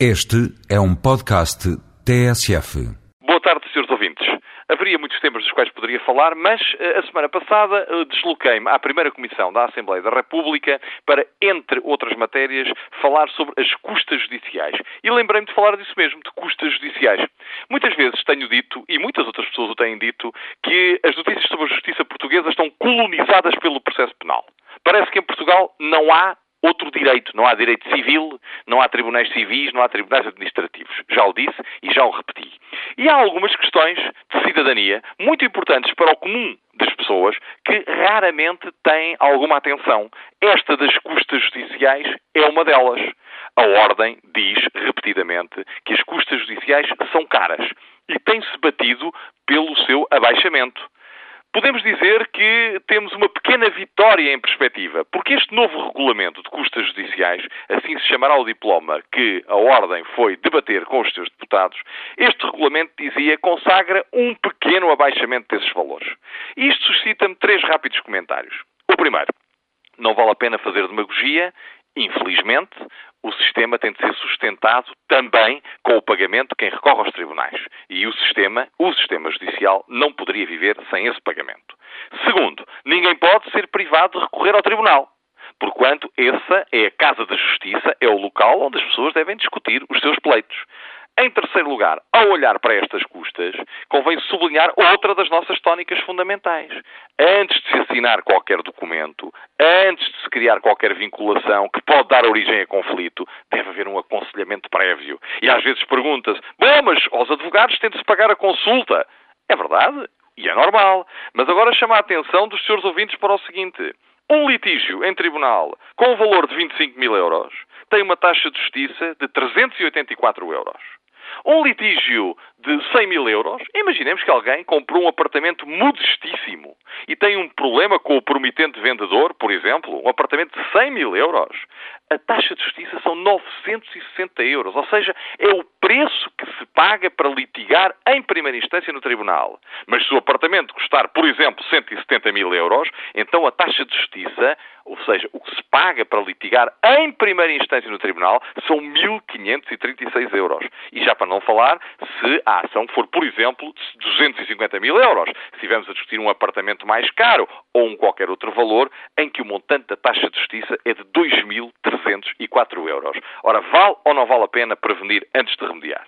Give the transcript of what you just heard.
Este é um podcast TSF. Boa tarde, senhores ouvintes. Haveria muitos temas dos quais poderia falar, mas eh, a semana passada eh, desloquei-me à primeira comissão da Assembleia da República para, entre outras matérias, falar sobre as custas judiciais. E lembrei-me de falar disso mesmo, de custas judiciais. Muitas vezes tenho dito, e muitas outras pessoas o têm dito, que as notícias sobre a justiça portuguesa estão colonizadas pelo processo penal. Parece que em Portugal não há outro direito. Não há direito civil, não há tribunais civis, não há tribunais administrativos. Já o disse e já o repeti. E há algumas questões de cidadania muito importantes para o comum das pessoas que raramente têm alguma atenção. Esta das custas judiciais é uma delas. A Ordem diz repetidamente que as custas judiciais são caras e tem-se batido pelo seu abaixamento podemos dizer que temos uma pequena vitória em perspectiva, porque este novo regulamento de custas judiciais, assim se chamará o diploma que a Ordem foi debater com os seus deputados, este regulamento, dizia, consagra um pequeno abaixamento desses valores. Isto suscita-me três rápidos comentários. O primeiro, não vale a pena fazer demagogia, infelizmente, o sistema tem de ser sustentado também com o pagamento de quem recorre aos tribunais. E o sistema, o sistema judicial, não poderia viver sem esse pagamento. Segundo, ninguém pode ser privado de recorrer ao tribunal. Porquanto essa é a Casa da Justiça, é o local onde as pessoas devem discutir os seus pleitos. Em terceiro lugar, ao olhar para estas custas, convém sublinhar outra das nossas tónicas fundamentais. Antes de se assinar qualquer documento, antes de se criar qualquer vinculação que pode dar origem a conflito, deve haver um aconselhamento prévio. E às vezes pergunta-se: bom, mas aos advogados tem de se pagar a consulta. É verdade, e é normal. Mas agora chama a atenção dos seus ouvintes para o seguinte: um litígio em tribunal com o valor de 25 mil euros tem uma taxa de justiça de 384 euros. Um litígio de 100 mil euros, imaginemos que alguém comprou um apartamento modestíssimo e tem um problema com o promitente vendedor, por exemplo, um apartamento de 100 mil euros. A taxa de justiça são 960 euros, ou seja, é o preço que paga para litigar em primeira instância no tribunal. Mas se o apartamento custar, por exemplo, 170 mil euros, então a taxa de justiça, ou seja, o que se paga para litigar em primeira instância no tribunal, são 1.536 euros. E já para não falar se a ação for, por exemplo, de 250 mil euros. Se estivermos a discutir um apartamento mais caro ou um qualquer outro valor, em que o montante da taxa de justiça é de 2.304 euros. Ora, vale ou não vale a pena prevenir antes de remediar?